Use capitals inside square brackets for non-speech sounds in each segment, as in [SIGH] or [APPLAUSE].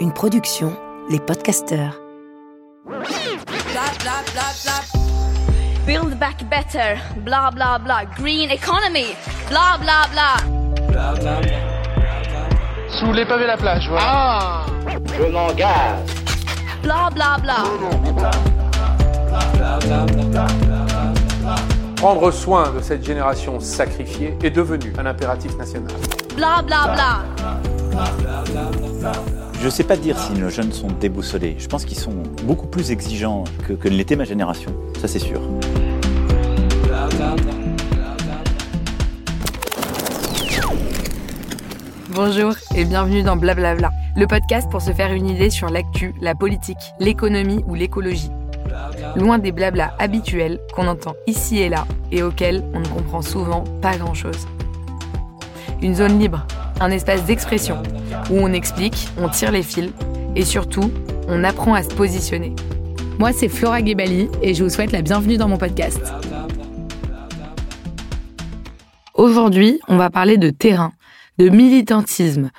Une production, les podcasteurs. Build back better, blah blah blah. Green economy, blah blah blah. Sous les pavés la plage, voilà. Ah Je m'engage. Blah blah blah. Prendre soin de cette génération sacrifiée est devenu un impératif national. Blah blah blah. Je ne sais pas dire si nos jeunes sont déboussolés. Je pense qu'ils sont beaucoup plus exigeants que, que ne l'était ma génération. Ça, c'est sûr. Bonjour et bienvenue dans Blablabla, le podcast pour se faire une idée sur l'actu, la politique, l'économie ou l'écologie. Loin des blablas habituels qu'on entend ici et là et auxquels on ne comprend souvent pas grand-chose. Une zone libre, un espace d'expression où on explique, on tire les fils et surtout, on apprend à se positionner. Moi, c'est Flora Gebali et je vous souhaite la bienvenue dans mon podcast. Aujourd'hui, on va parler de terrain, de militantisme,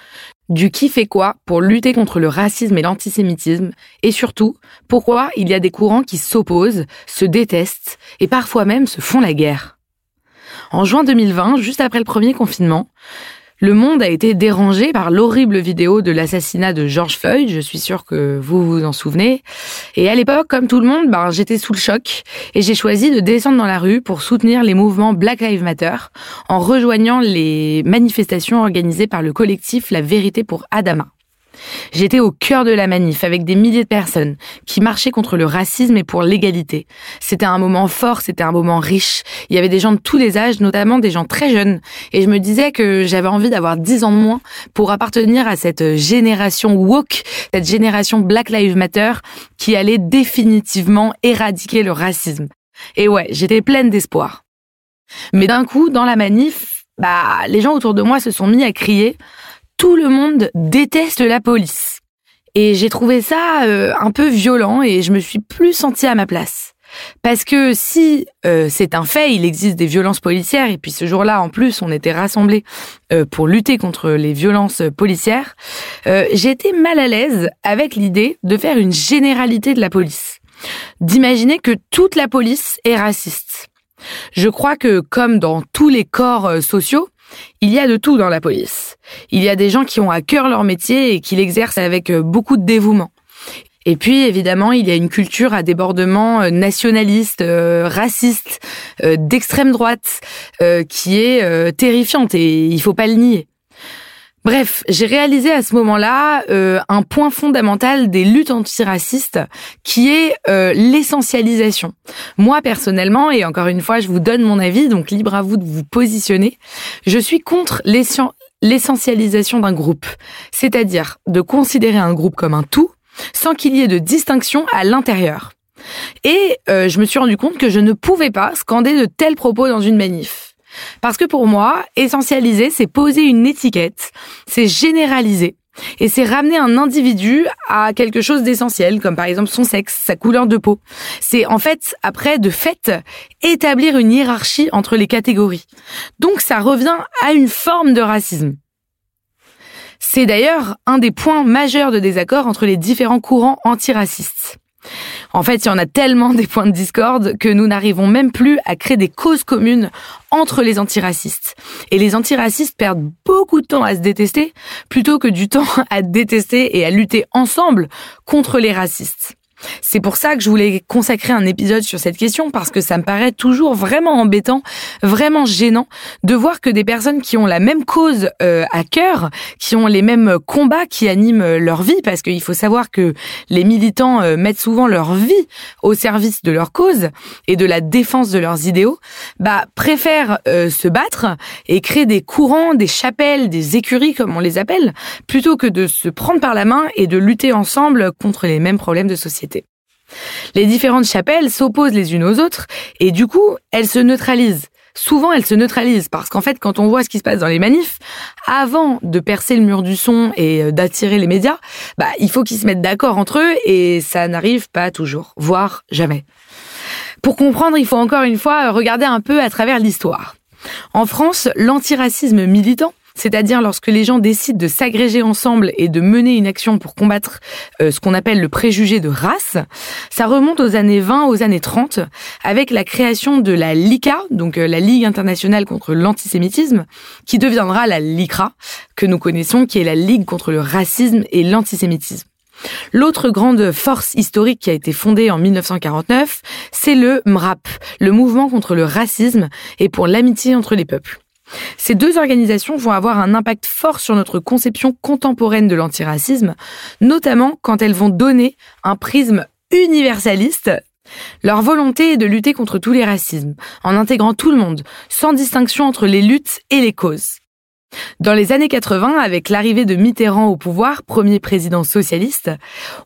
du qui fait quoi pour lutter contre le racisme et l'antisémitisme, et surtout, pourquoi il y a des courants qui s'opposent, se détestent et parfois même se font la guerre. En juin 2020, juste après le premier confinement, le monde a été dérangé par l'horrible vidéo de l'assassinat de George Floyd, je suis sûre que vous vous en souvenez. Et à l'époque, comme tout le monde, ben, j'étais sous le choc et j'ai choisi de descendre dans la rue pour soutenir les mouvements Black Lives Matter en rejoignant les manifestations organisées par le collectif La Vérité pour Adama. J'étais au cœur de la manif avec des milliers de personnes qui marchaient contre le racisme et pour l'égalité. C'était un moment fort, c'était un moment riche. Il y avait des gens de tous les âges, notamment des gens très jeunes. Et je me disais que j'avais envie d'avoir dix ans de moins pour appartenir à cette génération woke, cette génération Black Lives Matter qui allait définitivement éradiquer le racisme. Et ouais, j'étais pleine d'espoir. Mais d'un coup, dans la manif, bah, les gens autour de moi se sont mis à crier tout le monde déteste la police. Et j'ai trouvé ça euh, un peu violent et je me suis plus sentie à ma place. Parce que si euh, c'est un fait, il existe des violences policières, et puis ce jour-là, en plus, on était rassemblés euh, pour lutter contre les violences policières, j'étais mal à l'aise avec l'idée de faire une généralité de la police. D'imaginer que toute la police est raciste. Je crois que, comme dans tous les corps sociaux, il y a de tout dans la police. Il y a des gens qui ont à cœur leur métier et qui l'exercent avec euh, beaucoup de dévouement. Et puis évidemment, il y a une culture à débordement euh, nationaliste, euh, raciste, d'extrême droite, qui est terrifiante et il faut pas le nier. Bref, j'ai réalisé à ce moment-là euh, un point fondamental des luttes antiracistes qui est euh, l'essentialisation. Moi personnellement, et encore une fois, je vous donne mon avis, donc libre à vous de vous positionner, je suis contre l'essentialisation d'un groupe, c'est-à-dire de considérer un groupe comme un tout sans qu'il y ait de distinction à l'intérieur. Et euh, je me suis rendu compte que je ne pouvais pas scander de tels propos dans une manif. Parce que pour moi, essentialiser, c'est poser une étiquette, c'est généraliser. Et c'est ramener un individu à quelque chose d'essentiel, comme par exemple son sexe, sa couleur de peau. C'est en fait, après, de fait, établir une hiérarchie entre les catégories. Donc ça revient à une forme de racisme. C'est d'ailleurs un des points majeurs de désaccord entre les différents courants antiracistes. En fait, il y en a tellement des points de discorde que nous n'arrivons même plus à créer des causes communes entre les antiracistes. Et les antiracistes perdent beaucoup de temps à se détester plutôt que du temps [LAUGHS] à détester et à lutter ensemble contre les racistes. C'est pour ça que je voulais consacrer un épisode sur cette question parce que ça me paraît toujours vraiment embêtant, vraiment gênant de voir que des personnes qui ont la même cause euh, à cœur, qui ont les mêmes combats qui animent leur vie, parce qu'il faut savoir que les militants euh, mettent souvent leur vie au service de leur cause et de la défense de leurs idéaux, bah préfèrent euh, se battre et créer des courants, des chapelles, des écuries comme on les appelle, plutôt que de se prendre par la main et de lutter ensemble contre les mêmes problèmes de société. Les différentes chapelles s'opposent les unes aux autres et du coup, elles se neutralisent. Souvent, elles se neutralisent parce qu'en fait, quand on voit ce qui se passe dans les manifs, avant de percer le mur du son et euh, d'attirer les médias, bah, il faut qu'ils se mettent d'accord entre eux et ça n'arrive pas toujours, voire jamais. Pour comprendre, il faut encore une fois regarder un peu à travers l'histoire. En France, l'antiracisme militant c'est-à-dire lorsque les gens décident de s'agréger ensemble et de mener une action pour combattre euh, ce qu'on appelle le préjugé de race, ça remonte aux années 20, aux années 30, avec la création de la LICA, donc euh, la Ligue internationale contre l'antisémitisme, qui deviendra la LICRA, que nous connaissons, qui est la Ligue contre le racisme et l'antisémitisme. L'autre grande force historique qui a été fondée en 1949, c'est le MRAP, le mouvement contre le racisme et pour l'amitié entre les peuples. Ces deux organisations vont avoir un impact fort sur notre conception contemporaine de l'antiracisme, notamment quand elles vont donner un prisme universaliste leur volonté est de lutter contre tous les racismes, en intégrant tout le monde, sans distinction entre les luttes et les causes. Dans les années 80, avec l'arrivée de Mitterrand au pouvoir, premier président socialiste,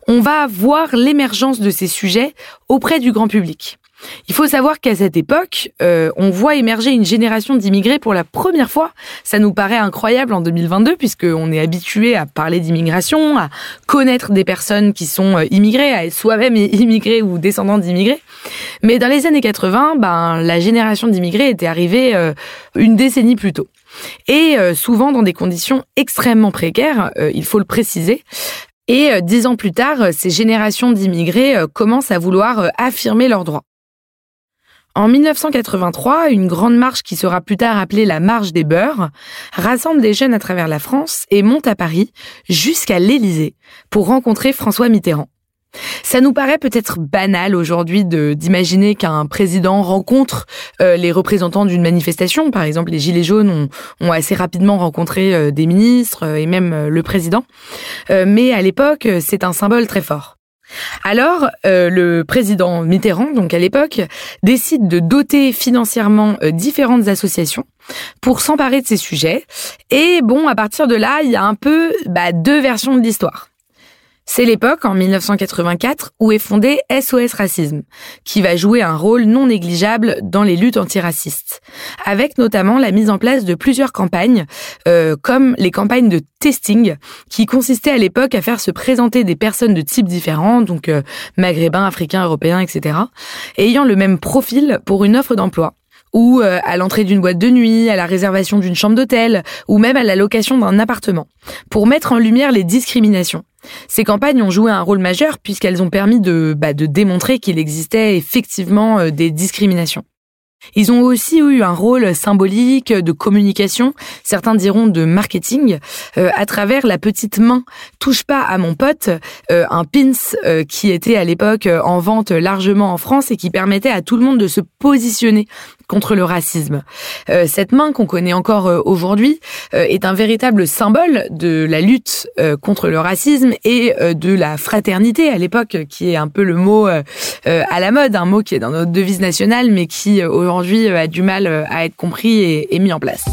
on va voir l'émergence de ces sujets auprès du grand public. Il faut savoir qu'à cette époque, euh, on voit émerger une génération d'immigrés pour la première fois. Ça nous paraît incroyable en 2022 puisqu'on est habitué à parler d'immigration, à connaître des personnes qui sont euh, immigrées, à être soi-même immigré ou descendant d'immigrés. Mais dans les années 80, ben, la génération d'immigrés était arrivée euh, une décennie plus tôt et souvent dans des conditions extrêmement précaires, il faut le préciser. Et dix ans plus tard, ces générations d'immigrés commencent à vouloir affirmer leurs droits. En 1983, une grande marche qui sera plus tard appelée la marche des beurs rassemble des jeunes à travers la France et monte à Paris jusqu'à l'Élysée pour rencontrer François Mitterrand. Ça nous paraît peut-être banal aujourd'hui d'imaginer qu'un président rencontre euh, les représentants d'une manifestation. Par exemple, les Gilets jaunes ont, ont assez rapidement rencontré euh, des ministres euh, et même le président. mais à l'époque, c'est un symbole très fort. Alors, le président Mitterrand, donc à l'époque, décide de doter financièrement différentes associations pour s'emparer de ces sujets. Et bon, à partir de là, il y a un peu bah, deux versions de l'histoire. C'est l'époque, en 1984, où est fondé SOS Racisme, qui va jouer un rôle non négligeable dans les luttes antiracistes, avec notamment la mise en place de plusieurs campagnes, euh, comme les campagnes de testing, qui consistaient à l'époque à faire se présenter des personnes de types différents, donc euh, maghrébins, africains, européens, etc., ayant le même profil pour une offre d'emploi ou euh, à l'entrée d'une boîte de nuit, à la réservation d'une chambre d'hôtel, ou même à la location d'un appartement, pour mettre en lumière les discriminations. Ces campagnes ont joué un rôle majeur puisqu'elles ont permis de, bah, de démontrer qu'il existait effectivement euh, des discriminations. Ils ont aussi eu un rôle symbolique de communication, certains diront de marketing, euh, à travers la petite main touche pas à mon pote, euh, un pins euh, qui était à l'époque en vente largement en France et qui permettait à tout le monde de se positionner contre le racisme. cette main qu'on connaît encore aujourd'hui est un véritable symbole de la lutte contre le racisme et de la fraternité à l'époque, qui est un peu le mot à la mode, un mot qui est dans notre devise nationale, mais qui aujourd'hui euh, a du mal euh, à être compris et, mis en place.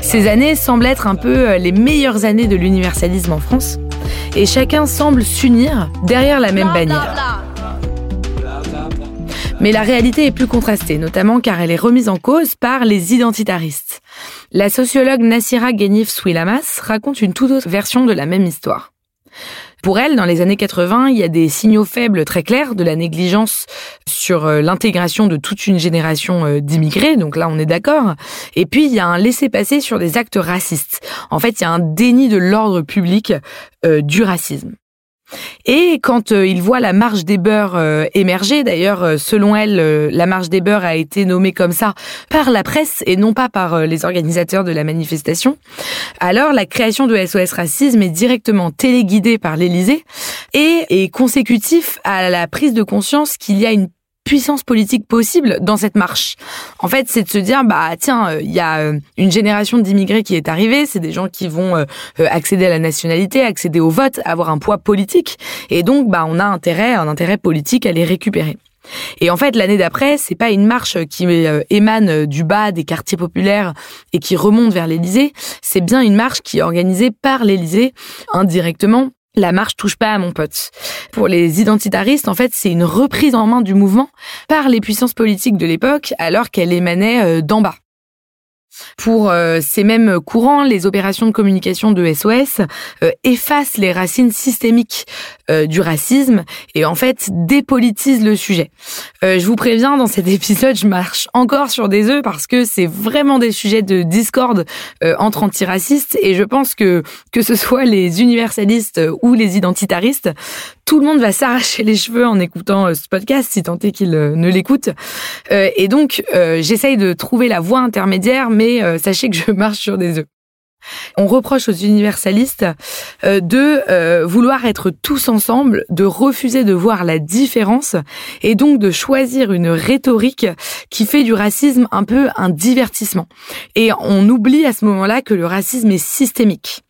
Ces années semblent être un peu euh, les meilleures années de l'universalisme en France, et chacun semble s'unir derrière la même bannière. Mais la réalité est plus contrastée, notamment car elle est remise en cause par les identitaristes. La sociologue Nassira Ghenif Swilamas raconte une toute autre version de la même histoire. Pour elle, dans les années 80, il y a des signaux faibles très clairs de la négligence sur euh, l'intégration de toute une génération euh, d'immigrés, donc là on est d'accord. Et puis il y a un laisser-passer sur des actes racistes. En fait, il y a un déni de l'ordre public euh, du racisme. Et quand euh, il voit la marche des beurs euh, émerger, d'ailleurs, euh, selon elle, la marche des beurs a été nommée comme ça par la presse et non pas par les organisateurs de la manifestation, alors la création de SOS Racisme est directement téléguidée par l'Élysée et est consécutif à la prise de conscience qu'il y a une puissance politique possible dans cette marche. En fait, c'est de se dire bah tiens, il euh, y a euh, une génération d'immigrés qui est arrivée, c'est des gens qui vont euh, accéder à la nationalité, accéder au vote, avoir un poids politique et donc bah on a intérêt un intérêt politique à les récupérer. Et en fait, l'année d'après, c'est pas une marche qui émane du bas des quartiers populaires et qui remonte vers l'Élysée, c'est bien une marche qui est organisée par l'Élysée indirectement la marche touche pas à mon pote. Pour les identitaristes, en fait, c'est une reprise en main du mouvement par les puissances politiques de l'époque alors qu'elle émanait euh, d'en bas. Pour euh, ces mêmes courants, les opérations de communication de SOS euh, effacent les racines systémiques euh, du racisme et en fait dépolitisent le sujet. je vous préviens, dans cet [LAUGHS] épisode, je marche encore sur des œufs parce que c'est vraiment des sujets de discorde entre antiracistes et je pense que que ce soit les universalistes ou les identitaristes, tout le monde va s'arracher les cheveux en écoutant ce podcast, si tant est qu'il ne l'écoute. et donc, j'essaye de trouver la voie intermédiaire, mais euh, sachez que je [LAUGHS] marche sur des œufs. On reproche aux universalistes euh, de euh, vouloir être tous ensemble, de refuser de voir la différence et donc de choisir une rhétorique qui fait du racisme un peu un divertissement. Et on oublie à ce moment-là que le racisme est systémique.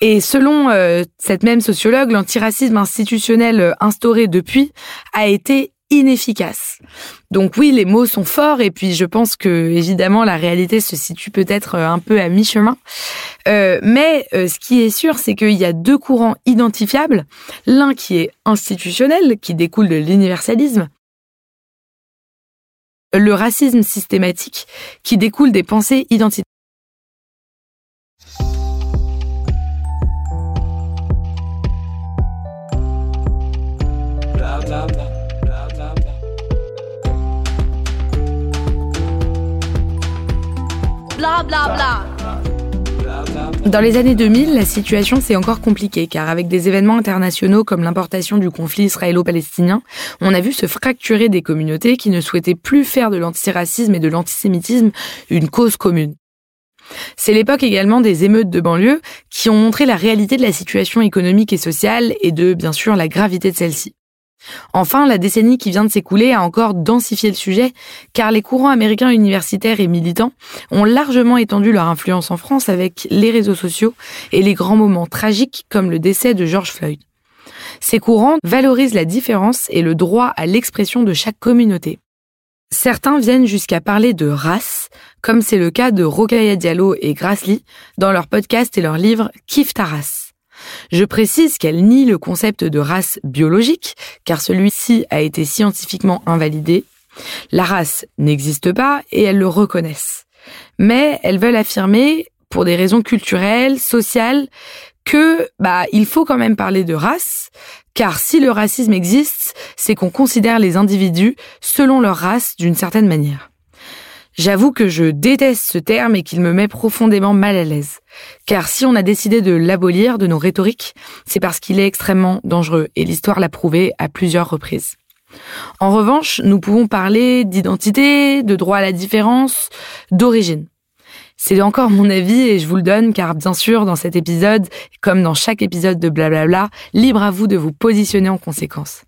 Et selon cette même sociologue, l'antiracisme institutionnel instauré depuis a été inefficace. Donc oui, les mots sont forts et puis je pense que évidemment la réalité se situe peut-être euh, un peu à mi-chemin. Euh, mais euh, ce qui est sûr, c'est qu'il y a deux courants identifiables. L'un qui est institutionnel, qui découle de l'universalisme. Le racisme systématique, qui découle des pensées identitaires. Dans les années 2000, la situation s'est encore compliquée car avec des événements internationaux comme l'importation du conflit israélo-palestinien, on a vu se fracturer des communautés qui ne souhaitaient plus faire de l'antiracisme et de l'antisémitisme une cause commune. C'est l'époque également des émeutes de banlieue qui ont montré la réalité de la situation économique et sociale et de, bien sûr, la gravité de celle-ci. Enfin, la décennie qui vient de s'écouler a encore densifié le sujet, car les courants américains universitaires et militants ont largement étendu leur influence en France avec les réseaux sociaux et les grands moments tragiques comme le décès de George Floyd. Ces courants valorisent la différence et le droit à l'expression de chaque communauté. Certains viennent jusqu'à parler de race, comme c'est le cas de Rokhaya Diallo et Grace Lee dans leur podcast et leur livre Kif ta race. Je précise qu'elle nie le concept de race biologique, car celui-ci a été scientifiquement invalidé. La race n'existe pas et elles le reconnaissent. Mais elles veulent affirmer, pour des raisons culturelles, sociales, que bah il faut quand même parler de race, car si le racisme existe, c'est qu'on considère les individus selon leur race d'une certaine manière. J'avoue que je déteste ce terme et qu'il me met profondément mal à l'aise. Car si on a décidé de l'abolir de nos rhétoriques, c'est parce qu'il est extrêmement dangereux et l'histoire l'a prouvé à plusieurs reprises. En revanche, nous pouvons parler d'identité, de droit à la différence, d'origine. C'est encore mon avis et je vous le donne car bien sûr dans cet épisode, comme dans chaque épisode de Blablabla, libre à vous de vous positionner en conséquence.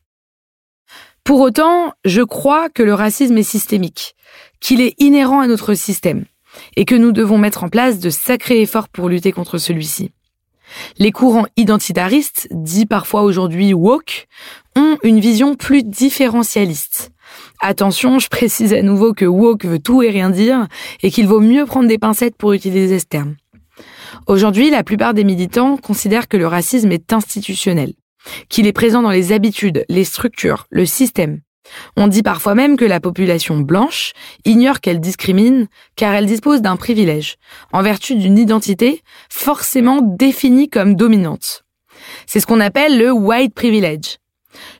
Pour autant, je crois que le racisme est systémique qu'il est inhérent à notre système et que nous devons mettre en place de sacrés efforts pour lutter contre celui-ci. Les courants identitaristes, dits parfois aujourd'hui woke, ont une vision plus différentialiste. Attention, je précise à nouveau que woke veut tout et rien dire et qu'il vaut mieux prendre des pincettes pour utiliser ce terme. Aujourd'hui, la plupart des militants considèrent que le racisme est institutionnel, qu'il est présent dans les habitudes, les structures, le système, on dit parfois même que la population blanche ignore qu'elle discrimine car elle dispose d'un privilège, en vertu d'une identité forcément définie comme dominante. C'est ce qu'on appelle le white privilege.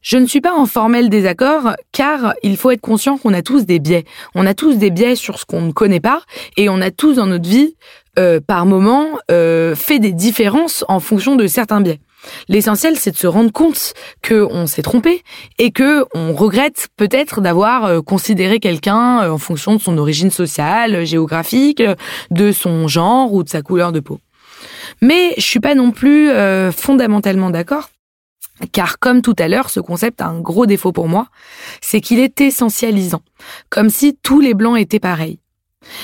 Je ne suis pas en formel désaccord car il faut être conscient qu'on a tous des biais. On a tous des biais sur ce qu'on ne connaît pas et on a tous dans notre vie, euh, par moment, euh, fait des différences en fonction de certains biais. L'essentiel, c'est de se rendre compte qu'on s'est trompé et que on regrette peut-être d'avoir euh, considéré quelqu'un euh, en fonction de son origine sociale, géographique, de son genre ou de sa couleur de peau. Mais je suis pas non plus euh, fondamentalement d'accord. Car comme tout à l'heure, ce concept a un gros défaut pour moi, c'est qu'il est essentialisant, comme si tous les blancs étaient pareils.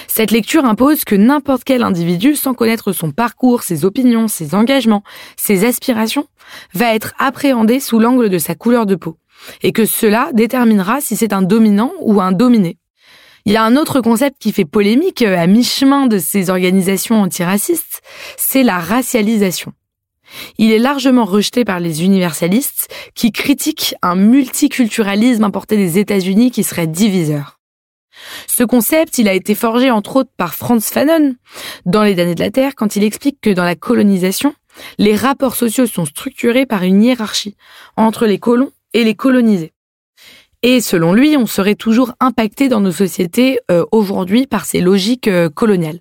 Cette lecture impose que n'importe quel individu, sans connaître son parcours, ses opinions, ses engagements, ses aspirations, va être appréhendé sous l'angle de sa couleur de peau, et que cela déterminera si c'est un dominant ou un dominé. Il y a un autre concept qui fait polémique à mi-chemin de ces organisations antiracistes, c'est la racialisation. Il est largement rejeté par les universalistes qui critiquent un multiculturalisme importé des États-Unis qui serait diviseur. Ce concept, il a été forgé entre autres par Franz Fanon dans Les damnés de la Terre quand il explique que dans la colonisation, les rapports sociaux sont structurés par une hiérarchie entre les colons et les colonisés. Et selon lui, on serait toujours impacté dans nos sociétés euh, aujourd'hui par ces logiques euh, coloniales.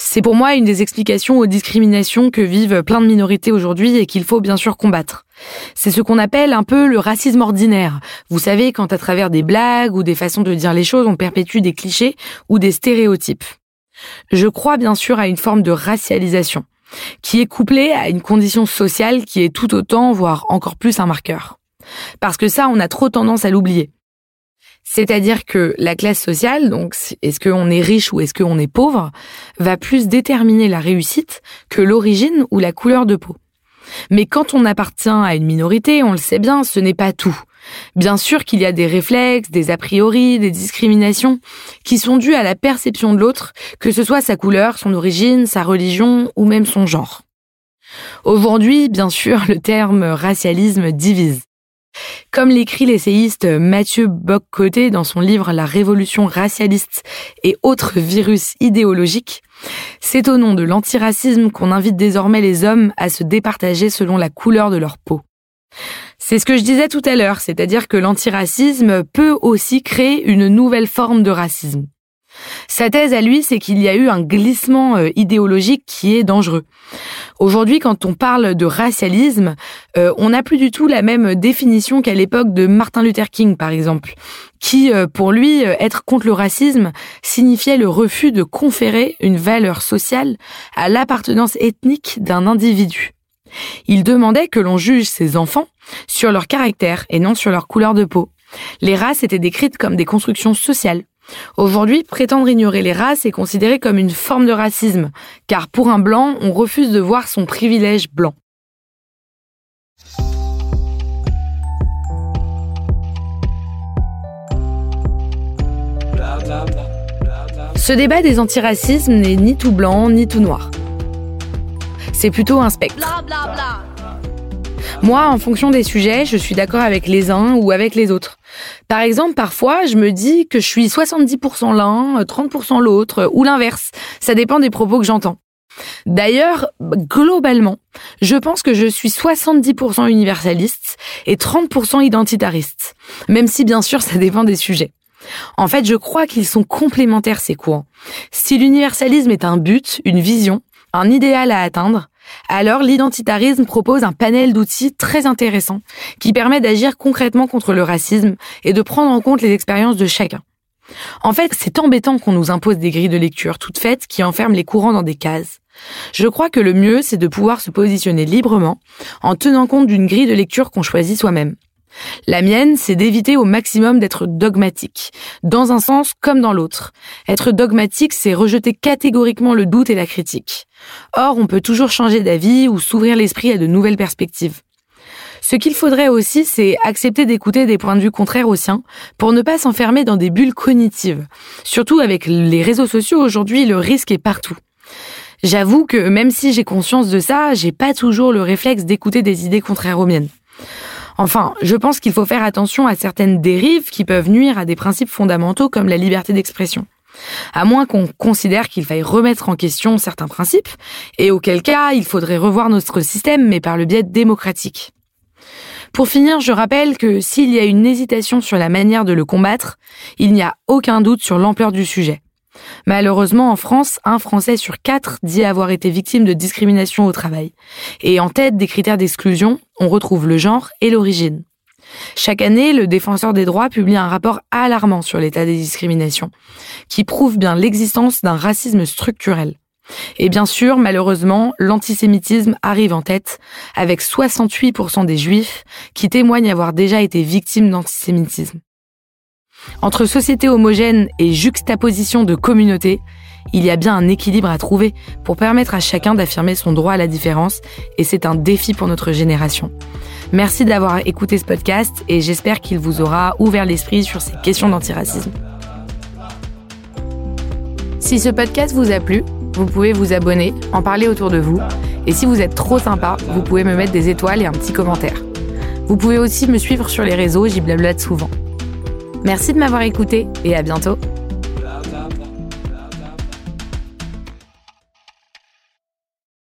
C'est pour moi une des explications aux discriminations que vivent plein de minorités aujourd'hui et qu'il faut bien sûr combattre. C'est ce qu'on appelle un peu le racisme ordinaire. Vous savez, quand à travers des blagues ou des façons de dire les choses, on perpétue des clichés ou des stéréotypes. Je crois bien sûr à une forme de racialisation, qui est couplée à une condition sociale qui est tout autant, voire encore plus un marqueur. Parce que ça, on a trop tendance à l'oublier. C'est-à-dire que la classe sociale, donc est-ce qu'on est riche ou est-ce qu'on est pauvre, va plus déterminer la réussite que l'origine ou la couleur de peau. Mais quand on appartient à une minorité, on le sait bien, ce n'est pas tout. Bien sûr qu'il y a des réflexes, des a priori, des discriminations qui sont dues à la perception de l'autre, que ce soit sa couleur, son origine, sa religion ou même son genre. Aujourd'hui, bien sûr, le terme racialisme divise. Comme l'écrit l'essayiste Mathieu Bock-Côté dans son livre La révolution racialiste et autres virus idéologiques, c'est au nom de l'antiracisme qu'on invite désormais les hommes à se départager selon la couleur de leur peau. C'est ce que je disais tout à l'heure, c'est-à-dire que l'antiracisme peut aussi créer une nouvelle forme de racisme. Sa thèse à lui, c'est qu'il y a eu un glissement euh, idéologique qui est dangereux. Aujourd'hui, quand on parle de racialisme, euh, on n'a plus du tout la même définition qu'à l'époque de Martin Luther King, par exemple, qui, euh, pour lui, être contre le racisme signifiait le refus de conférer une valeur sociale à l'appartenance ethnique d'un individu. Il demandait que l'on juge ses enfants sur leur caractère et non sur leur couleur de peau. Les races étaient décrites comme des constructions sociales Aujourd'hui, prétendre ignorer les races est considéré comme une forme de racisme, car pour un blanc, on refuse de voir son privilège blanc. Ce débat des antiracismes n'est ni tout blanc ni tout noir. C'est plutôt un spectre. Moi, en fonction des sujets, je suis d'accord avec les uns ou avec les autres. Par exemple, parfois, je me dis que je suis 70% l'un, 30% l'autre, ou l'inverse. Ça dépend des propos que j'entends. D'ailleurs, globalement, je pense que je suis 70% universaliste et 30% identitariste. Même si, bien sûr, [LAUGHS] ça dépend des sujets. En fait, je crois qu'ils sont complémentaires, ces courants. Si l'universalisme est un but, une vision, un idéal à atteindre, alors l'identitarisme propose un panel d'outils très intéressants qui permet d'agir concrètement contre le racisme et de prendre en compte les expériences de chacun. En fait, c'est embêtant qu'on nous impose des grilles de lecture toutes faites qui enferment les courants dans des cases. Je crois que le mieux, c'est de pouvoir se positionner librement en tenant compte d'une grille de lecture qu'on choisit soi-même. La mienne, c'est d'éviter au maximum d'être dogmatique, dans un sens comme dans l'autre. Être dogmatique, c'est rejeter catégoriquement le doute et la critique. Or, on peut toujours changer d'avis ou s'ouvrir l'esprit à de nouvelles perspectives. Ce qu'il faudrait aussi, c'est accepter d'écouter des points de vue contraires aux siens pour ne pas s'enfermer dans des bulles cognitives. Surtout avec les réseaux sociaux aujourd'hui, le risque est partout. J'avoue que même si j'ai conscience de ça, j'ai pas toujours le réflexe d'écouter des idées contraires aux miennes. Enfin, je pense qu'il faut faire attention à certaines dérives qui peuvent nuire à des principes fondamentaux comme la liberté d'expression. À moins qu'on considère qu'il faille remettre en question certains principes, et auquel cas il faudrait revoir notre système, mais par le biais démocratique. Pour finir, je rappelle que s'il y a une hésitation sur la manière de le combattre, il n'y a aucun doute sur l'ampleur du sujet. Malheureusement, en France, un Français sur quatre dit avoir été victime de discrimination au travail. Et en tête des critères d'exclusion, on retrouve le genre et l'origine. Chaque année, le défenseur des droits publie un rapport alarmant sur l'état des discriminations, qui prouve bien l'existence d'un racisme structurel. Et bien sûr, malheureusement, l'antisémitisme arrive en tête, avec 68% des juifs qui témoignent avoir déjà été victimes d'antisémitisme. Entre société homogène et juxtaposition de communautés, il y a bien un équilibre à trouver pour permettre à chacun d'affirmer son droit à la différence et c'est un défi pour notre génération. Merci d'avoir écouté ce podcast et j'espère qu'il vous aura ouvert l'esprit sur ces questions d'antiracisme. Si ce podcast vous a plu, vous pouvez vous abonner, en parler autour de vous et si vous êtes trop sympa, vous pouvez me mettre des étoiles et un petit commentaire. Vous pouvez aussi me suivre sur les réseaux, j'y blablate souvent. Merci de m'avoir écouté et à bientôt.